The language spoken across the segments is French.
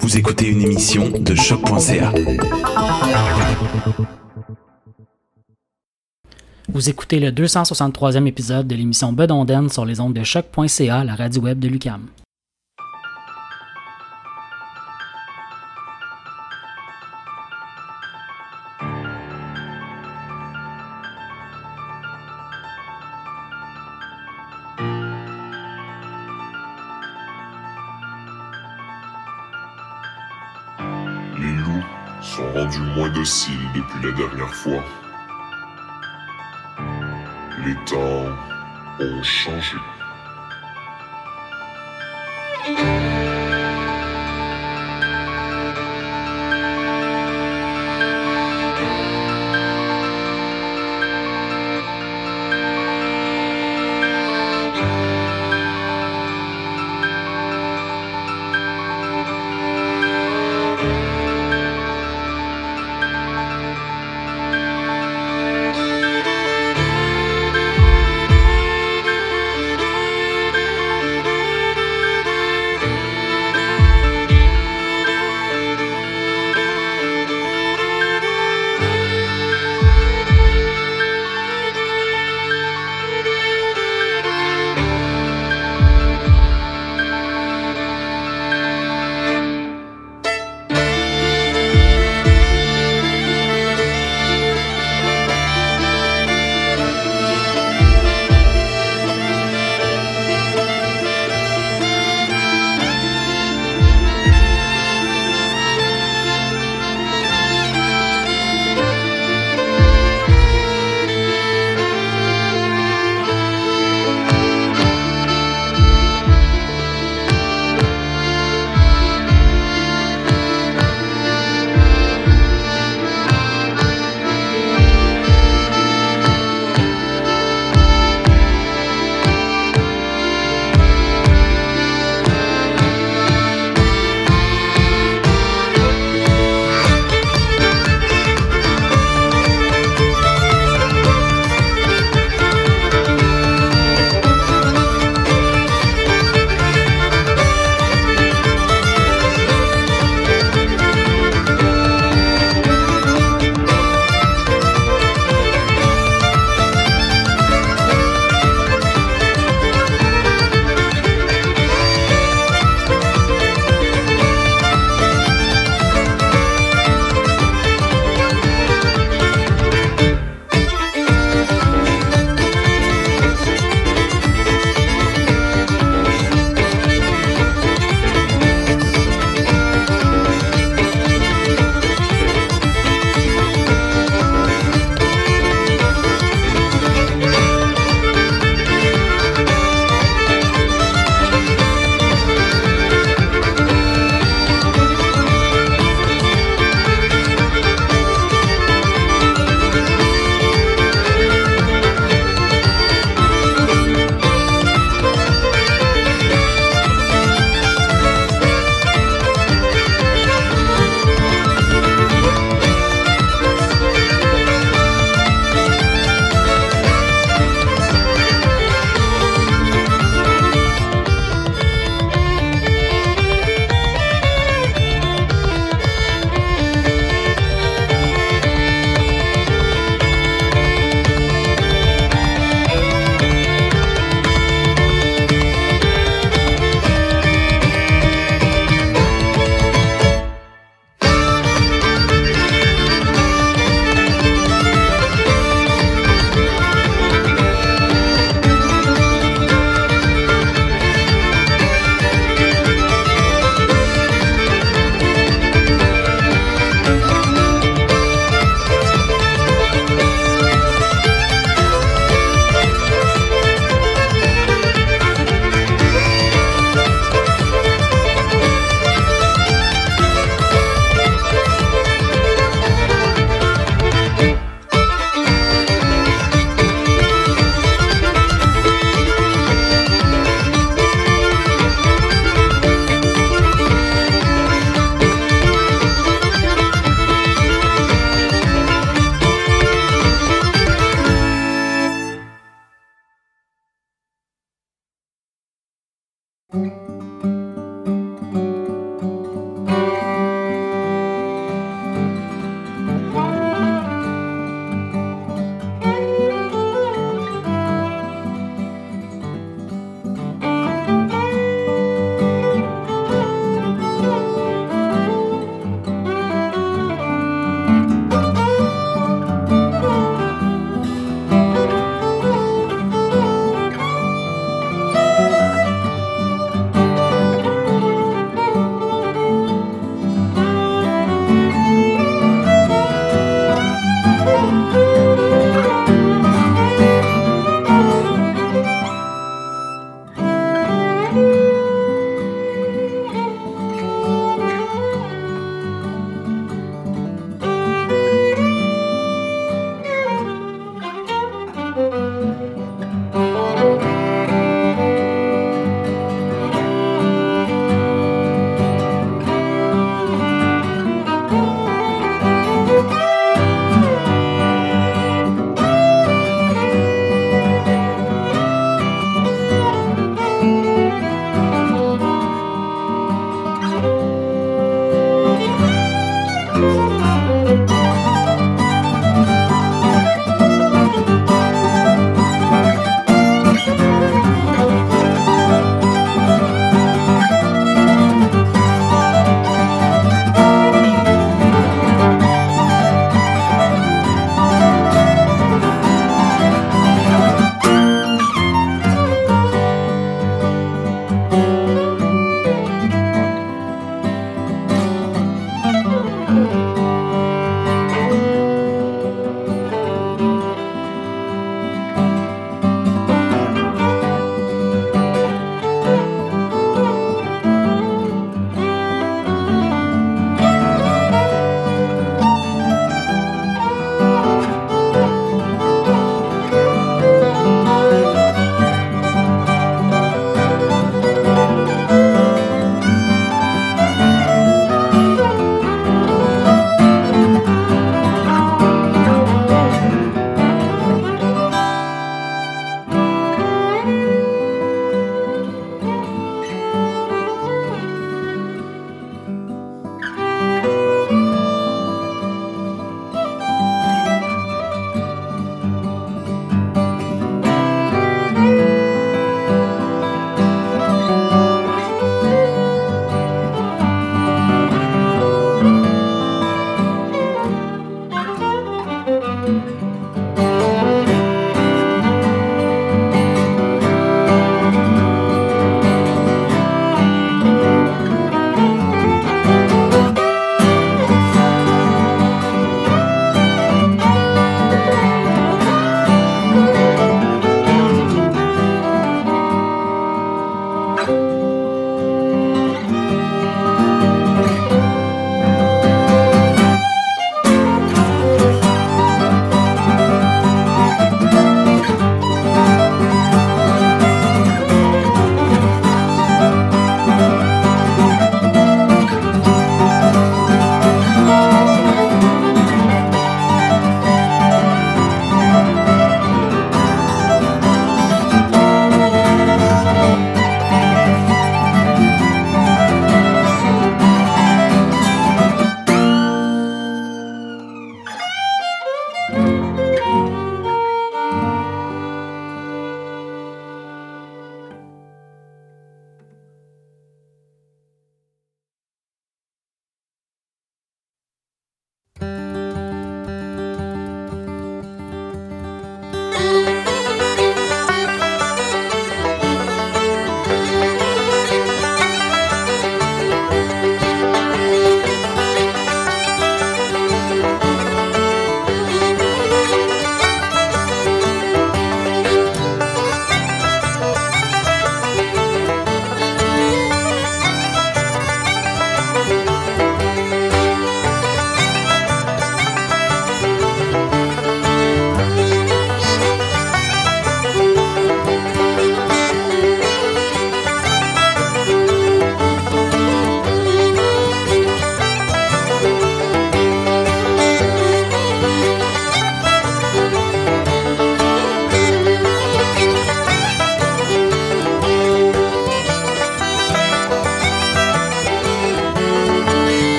Vous écoutez une émission de choc.ca. Vous écoutez le 263e épisode de l'émission Bedonden sur les ondes de choc.ca, la radio web de Lucam. Depuis la dernière fois. Les temps ont changé.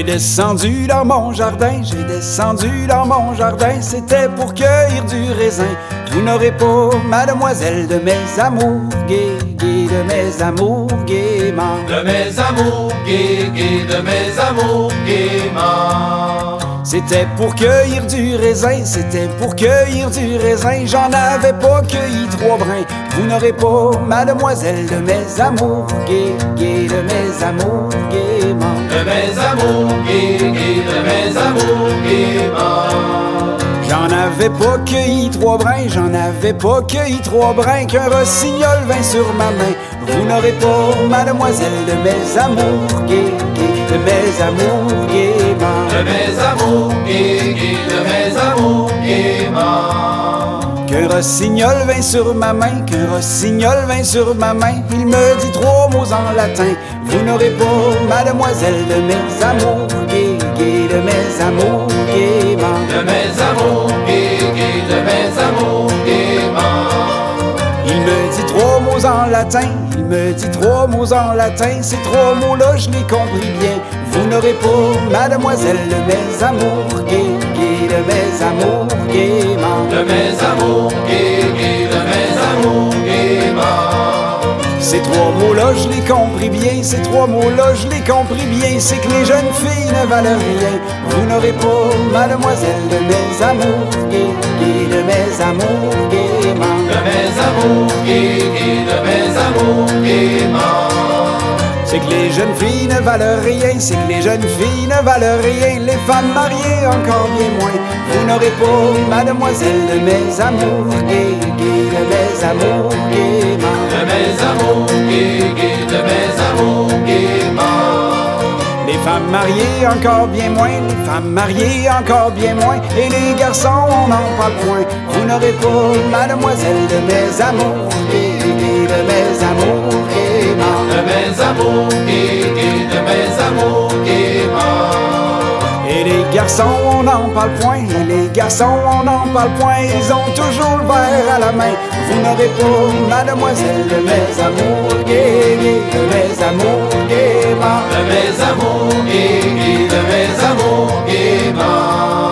J'ai descendu dans mon jardin, j'ai descendu dans mon jardin, c'était pour cueillir du raisin. Vous n'aurez pas, mademoiselle, de mes amours gais, gais, de mes amours gaiement. De mes amours gais, gais, de mes amours gaiement. C'était pour cueillir du raisin, c'était pour cueillir du raisin. J'en avais pas cueilli trois brins. Vous n'aurez pas, mademoiselle, de mes amours gais, gais, de mes amours gaiement. De mes amours gais, de mes amours gaiement. J'en avais pas cueilli trois brins, j'en avais pas cueilli trois brins qu'un rossignol vint sur ma main. Vous n'aurez pas, mademoiselle, de mes amours gais, de mes amours gaiement. De mes amours gais, de mes amours gaiement. Qu'un rossignol vint sur ma main, qu'un rossignol vint sur ma main, il me dit trois mots en latin. Vous n'aurez pas, mademoiselle, de mes amours gais, de mes amours gaiement. De mes amours latin, il me dit trois mots en latin, ces trois mots-là je les compris bien. Vous n'aurez pas, mademoiselle, de mes amours gais, gais, de mes amours gaiement. De mes amours gais, gais, Ces trois mots-là, je les compris bien. Ces trois mots-là, je les compris bien. C'est que les jeunes filles ne valent rien. Vous n'aurez pas, mademoiselle, de mes amours gais, de mes amours gaiement. De mes amours gais, de mes amours gaiement. C'est que les jeunes filles ne valent rien, c'est que les jeunes filles ne valent rien, les femmes mariées encore bien moins. Vous n'aurez pas, mademoiselle, de mes amours gais, gais, de mes amours gaiement. De mes amours gais, gais, de mes amours gaiement. Les femmes mariées encore bien moins, les femmes mariées encore bien moins, et les garçons on n'en parle point. Vous n'aurez pas, mademoiselle, de mes amours gais, gais, de mes amours mes amours gais, gais, de mes amours gaiement. Et les garçons, on n'en parle point. Et les garçons, on n'en parle point. Ils ont toujours le verre à la main. Vous n'aurez pas, mademoiselle, de mes amours gais, de mes amours gaiement. De mes amours gais, de mes amours gaiement.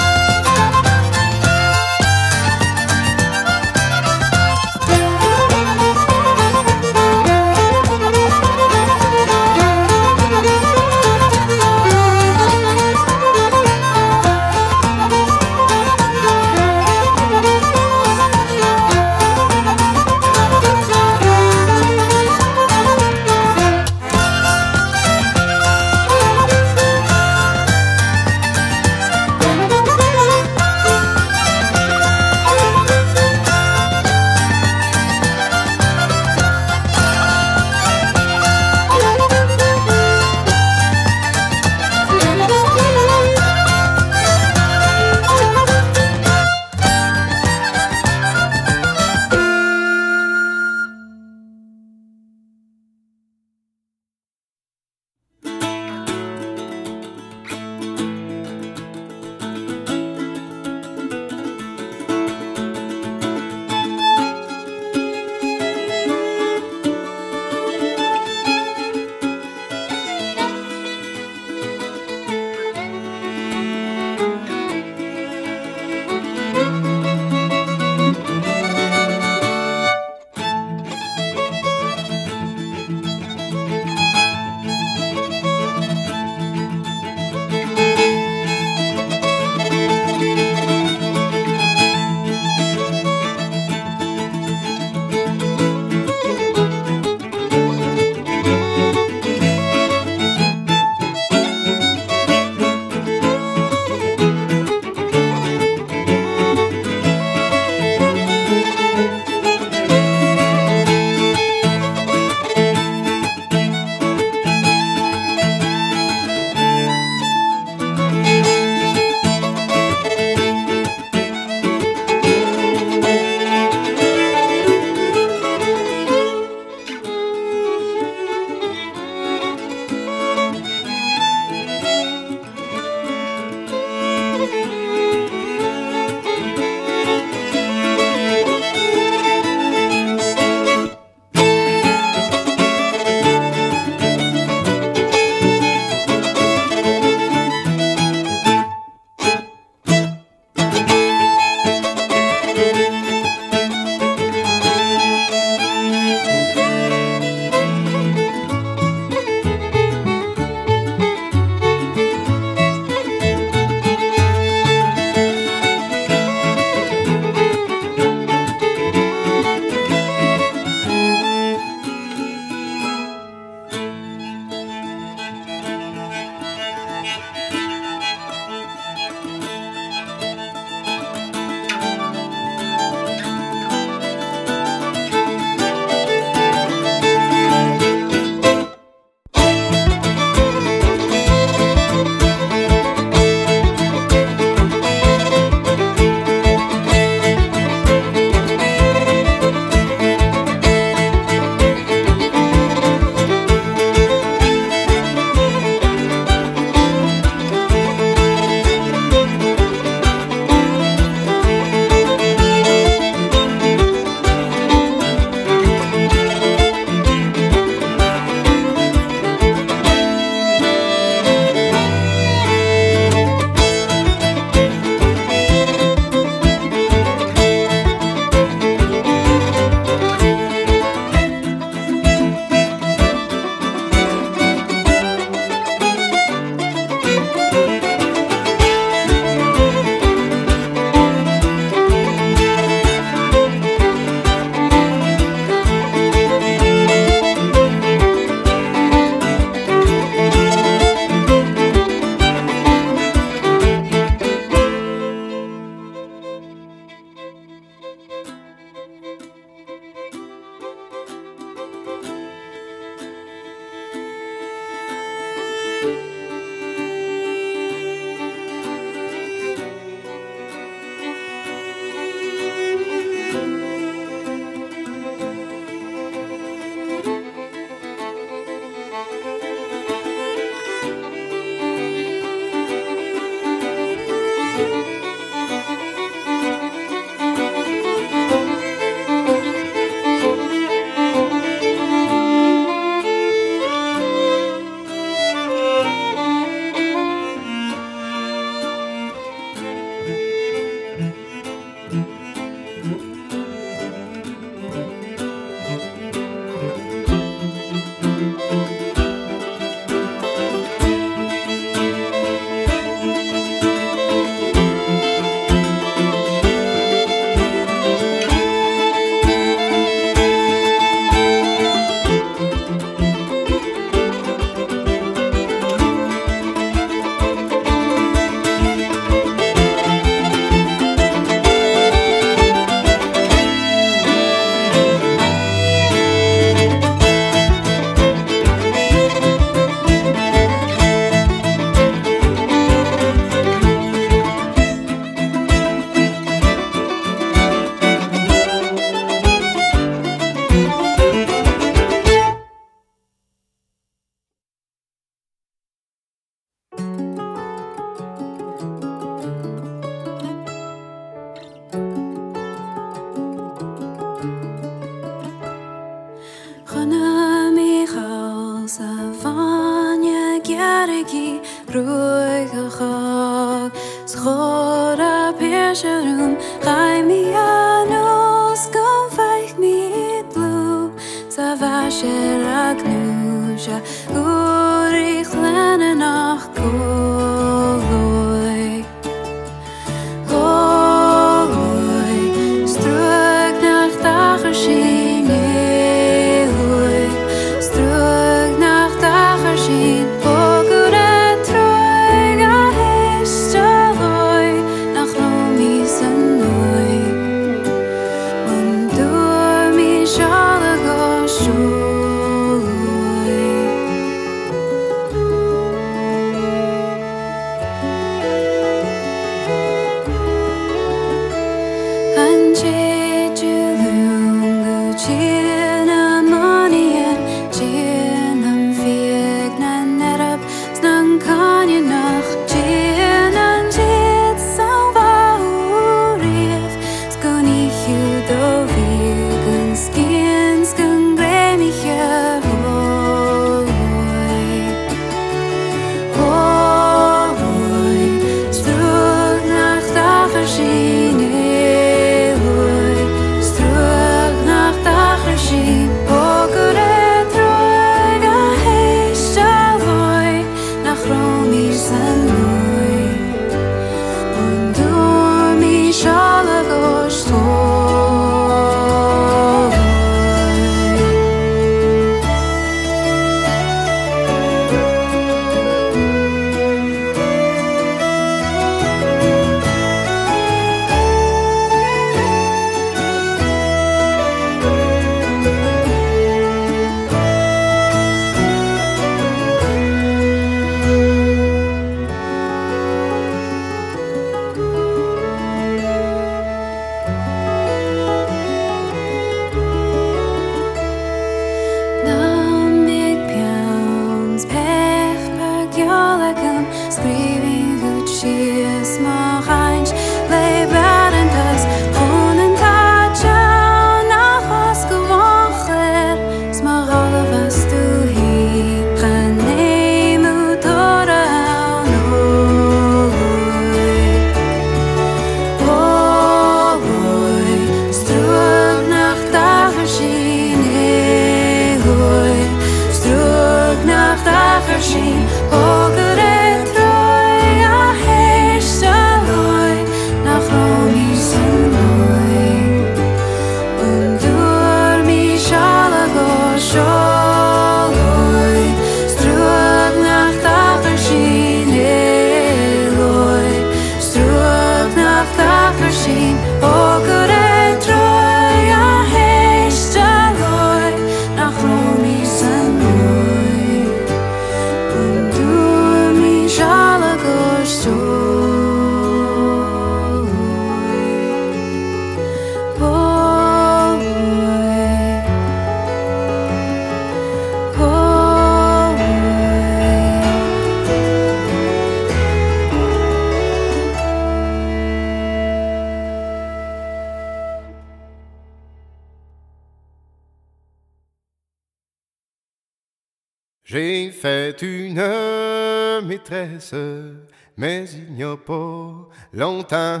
Mais il n'y a pas longtemps.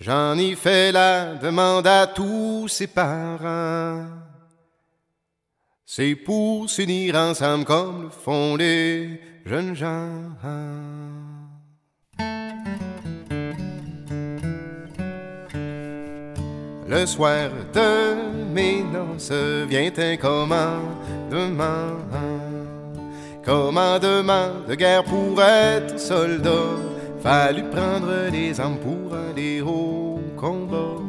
J'en ai fait la demande à tous ses parents. C'est pour s'unir ensemble comme le font les jeunes gens. Le soir de mes noces vient un commandement. Commandement de guerre pour être soldat. Fallu prendre les armes pour aller au combat.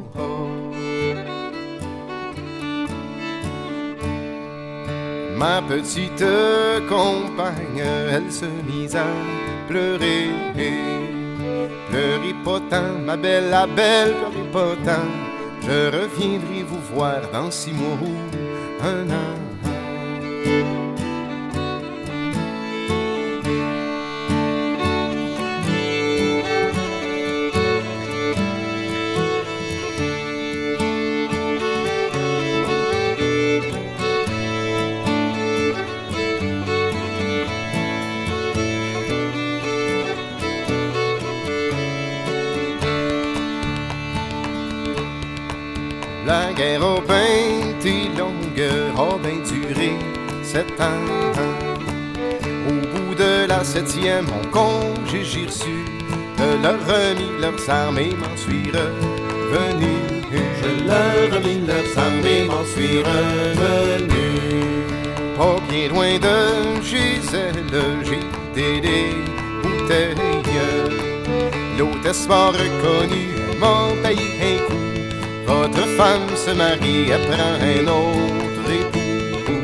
Ma petite compagne, elle se mise à pleurer. Tant, ma belle, la belle. Je reviendrai vous voir dans six mois ou un an. La guerre a bien été longue, a bien duré sept ans. Au bout de la septième, mon congé j'ai reçu de leur remis leurs armes et m'en suis revenu. Je leur remis leurs armes et m'en suis revenu. Pas bien loin de Gisèle, j'ai des bouteilles. L'hôtesse m'a reconnu, un coup. Votre femme se marie, elle prend un autre époux.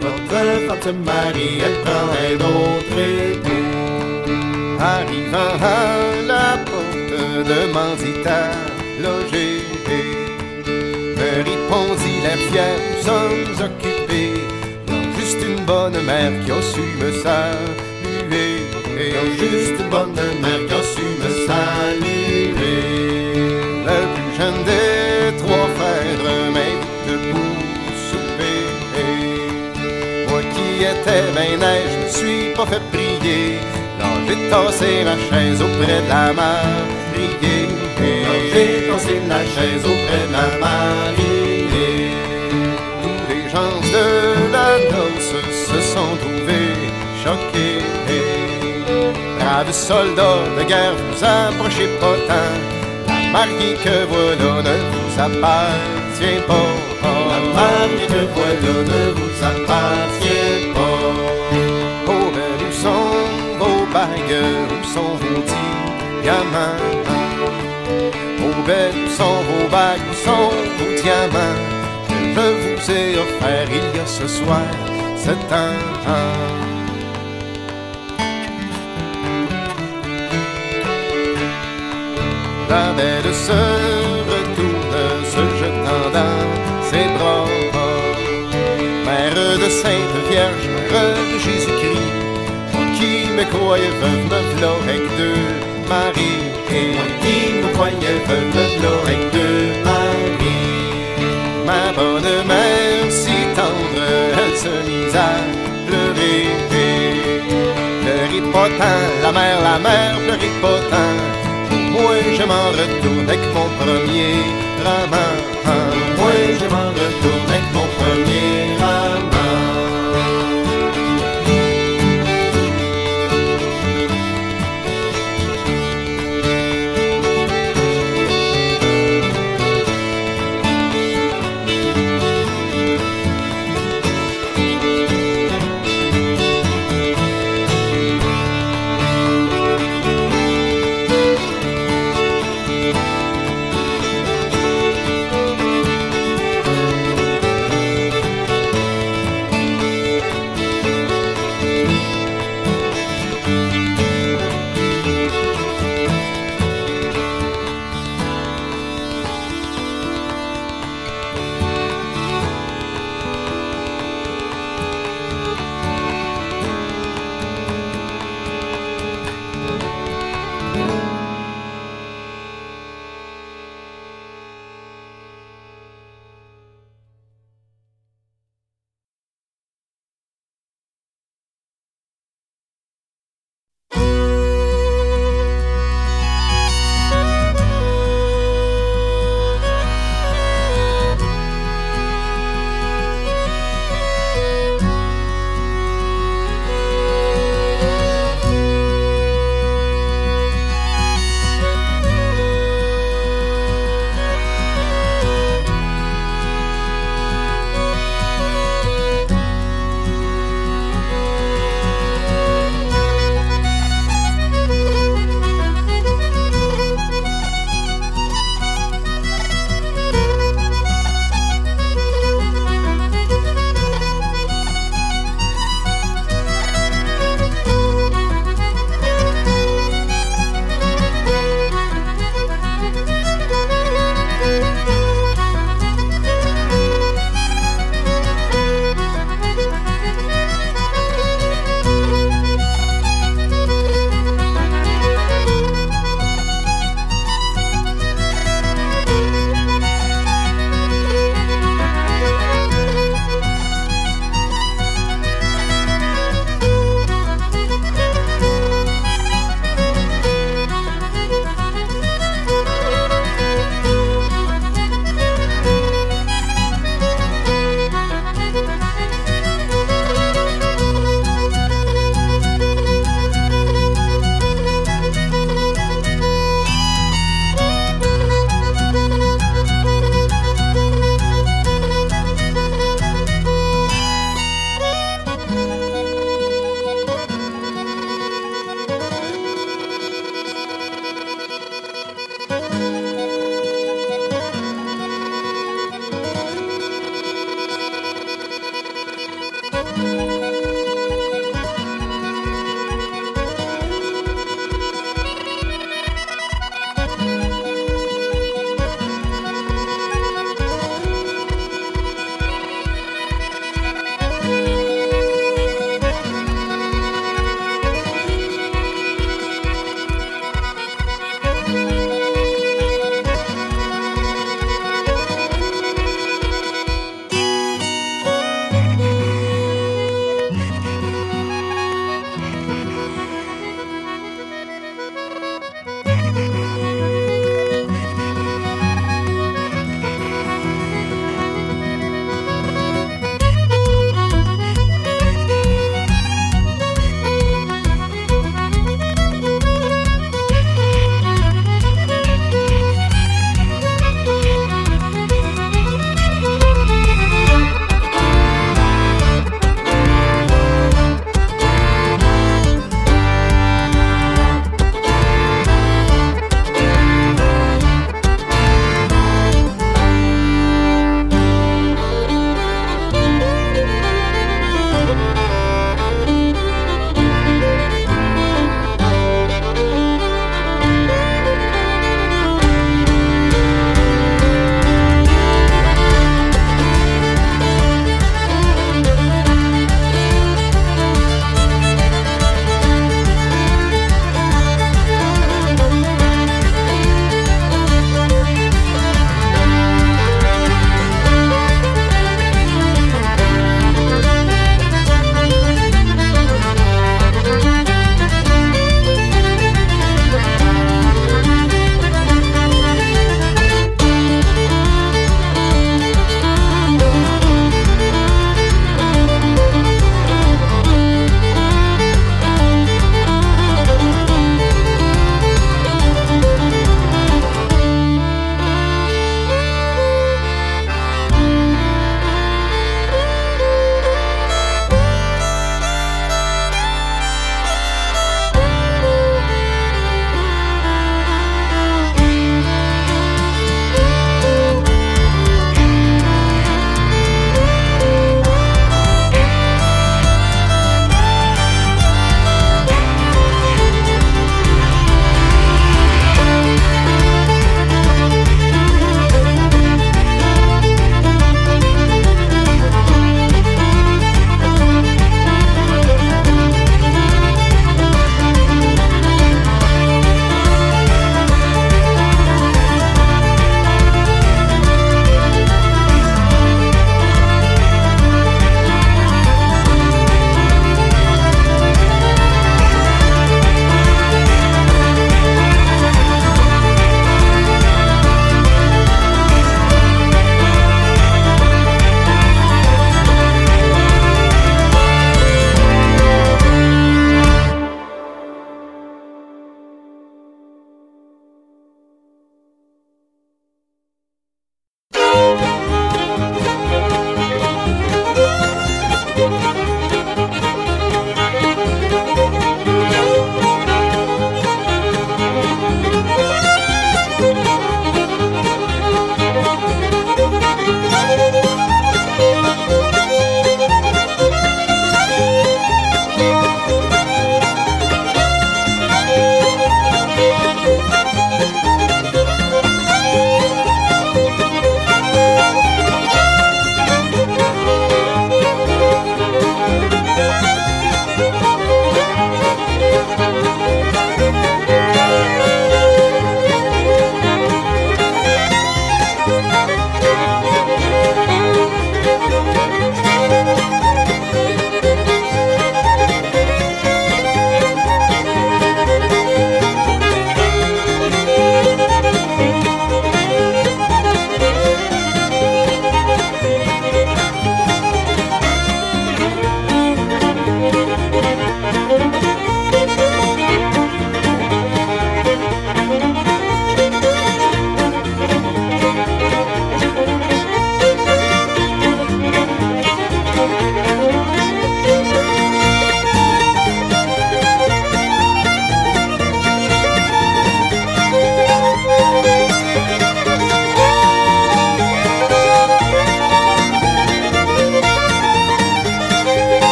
Votre femme se marie, elle prend un autre époux. Arrivant à la porte, demandit à loger. Me répondit la fière, nous sommes occupés. Juste une bonne mère qui a su me saluer. Non, juste une bonne mère qui a su me saluer. Neige, je me suis pas fait prier. Non, j'ai tassé ma chaise auprès de la mariée. Non, j'ai tassé la chaise auprès de la mariée. Tous les gens de la noce se sont trouvés choqués. Braves soldats de guerre, vous approchez pas. La mariée que voilà ne vous appartient pas. La mariée que voilà ne vous appartient vos où sont vos diamants? Oh, ben, où sont vos bagues, où sont vos diamants? Que je vous ai offert il y a ce soir, sept ans. La belle se retourne, se jetant dans ses bras. Mère de Sainte Vierge, mère de Jésus-Christ, me croyais veuve, me v'là avec deux maris. Et moi qui me croyais veuve, me v'là avec deux maris. Ma bonne mère si tendre, elle se mise à pleurer. Pleurer pas la mère, la mère, pleurer pas tant. Moi je m'en retourne avec mon premier raman. Moi je m'en retourne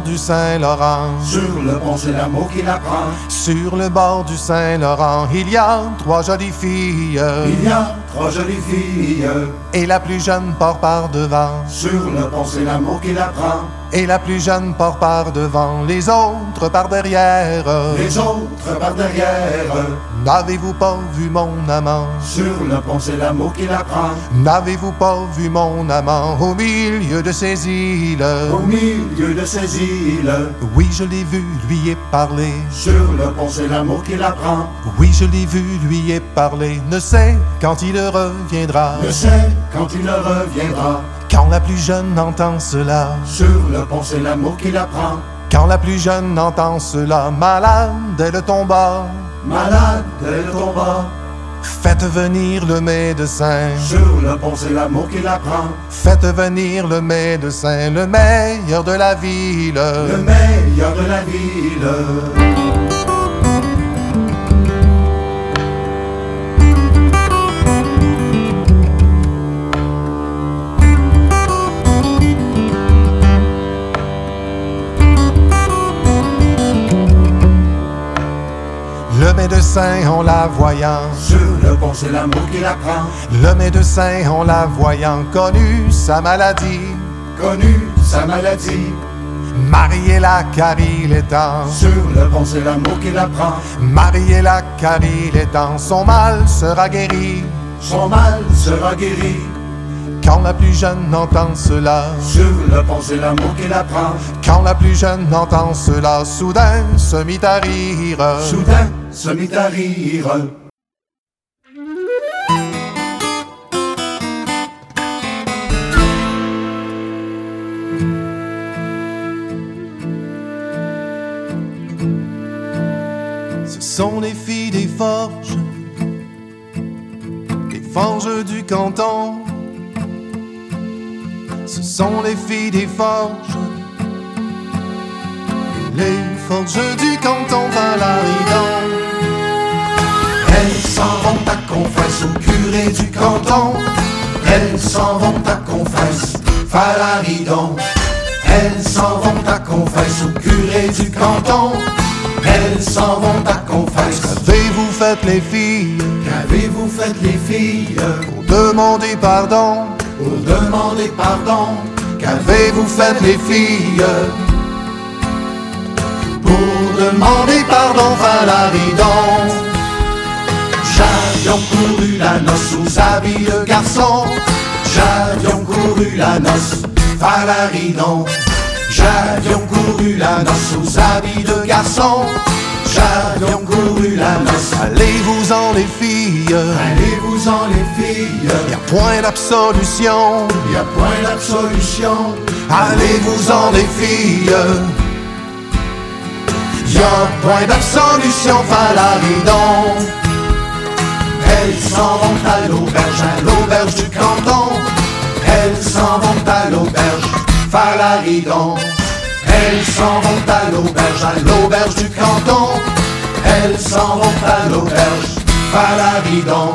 bord du Saint-Laurent. Sur le pont, c'est l'amour qui l'apprend. Sur le bord du Saint-Laurent, il y a trois jolies filles. Il y a trois jolies filles. Et la plus jeune part par devant. Sur le pont, c'est l'amour qui l'apprend. Et la plus jeune part par devant, les autres par derrière. Les autres par derrière. N'avez-vous pas vu mon amant? Sur le pont, c'est l'amour qui l'apprend. N'avez-vous pas vu mon amant au milieu de ces îles? Au milieu de ces îles. Oui, je l'ai vu, lui ai parlé. Sur le pont, c'est l'amour qui l'apprend. Oui, je l'ai vu, lui ai parlé. Ne sait quand il reviendra. Ne sait quand il reviendra. Quand la plus jeune entend cela, sur le pont c'est l'amour qui l'apprend. Quand la plus jeune entend cela, malade elle tomba. Malade elle tomba. Faites venir le médecin. Sur le pont c'est l'amour qui l'apprend. Faites venir le médecin, le meilleur de la ville. Le meilleur de la ville. Médecin en la voyant. Sur le pont c'est l'amour qui l'apprend Le médecin en la voyant. Connu sa maladie. Connu sa maladie. Mariella car il est temps Sur le pont c'est l'amour qui l'apprend Mariella car il est temps Son mal sera guéri. Son mal sera guéri quand la plus jeune entend cela, sur le pont c'est l'amour qui l'apprend. Quand la plus jeune entend cela, soudain se mit à rire. Soudain se mit à rire. Ce sont les filles des forges, les forges du canton. Ce sont les filles des forges, les forges du canton Valaridon. Elles s'en vont à confesse au curé du canton. Elles s'en vont à confesse, Valaridon. Elles s'en vont à confesse au curé du canton. Elles s'en vont à confesse. Qu'avez-vous fait les filles? Qu'avez-vous fait les filles? Pour demander pardon Pour demander pardon Qu'avez-vous fait les filles Pour demander pardon Valaridon J'avions couru la noce aux habits de garçon. J'avions couru la noce Valaridon J'avions couru la noce aux habits de garçon Couru la noce Allez-vous-en les filles. Allez-vous-en les filles. Y'a point d'absolution. Y'a point d'absolution. Allez-vous-en les filles. Y'a point d'absolution Valaridon Elles s'en vont à l'auberge, à l'auberge du canton. Elles s'en vont à l'auberge Valaridon Elles s'en vont à l'auberge, à l'auberge du canton. Elles s'en vont à l'auberge Valaridon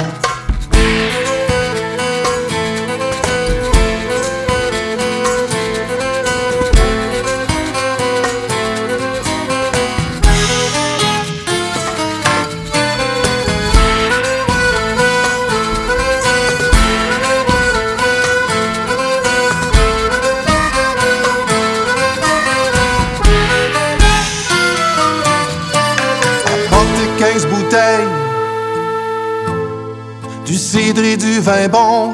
du cidre et du vin bon.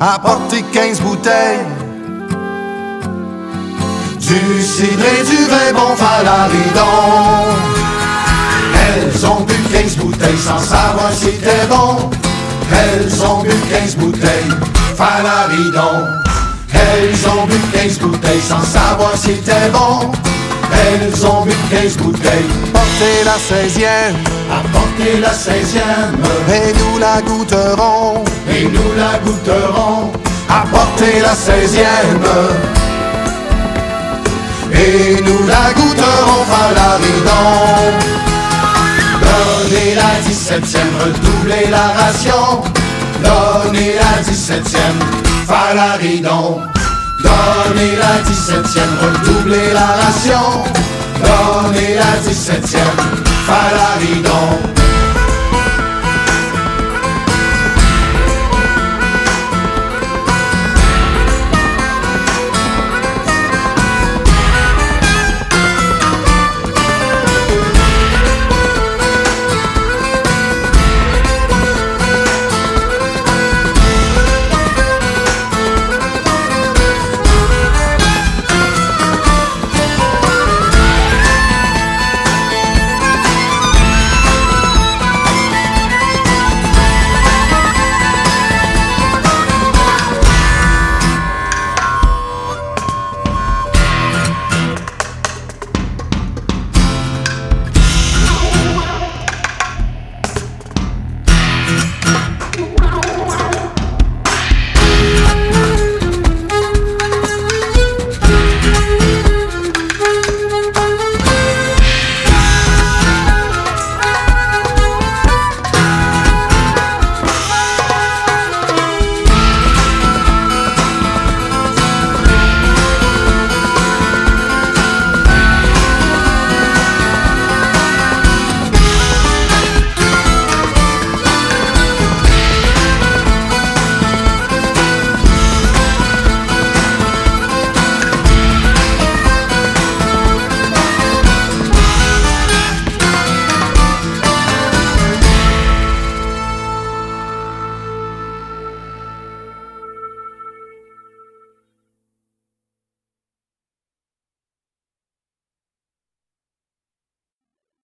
Apportez 15 bouteilles du cidre et du vin bon Valaridon. Elles ont bu 15 bouteilles sans savoir si c'était bon. Elles ont bu 15 bouteilles Valaridon. Elles ont bu 15 bouteilles sans savoir si c'était bon. Elles ont bu 15 bouteilles. Portez la 16e. Apportez la 16e. Et nous la goûterons. Et nous la goûterons. Apportez la 16e. Et nous la goûterons Valaridon. Donnez la 17e, redoublez la ration. Donnez la 17e, Valaridon. Donnez la dix-septième, redoublez la ration. Donnez la dix-septième, falaridon.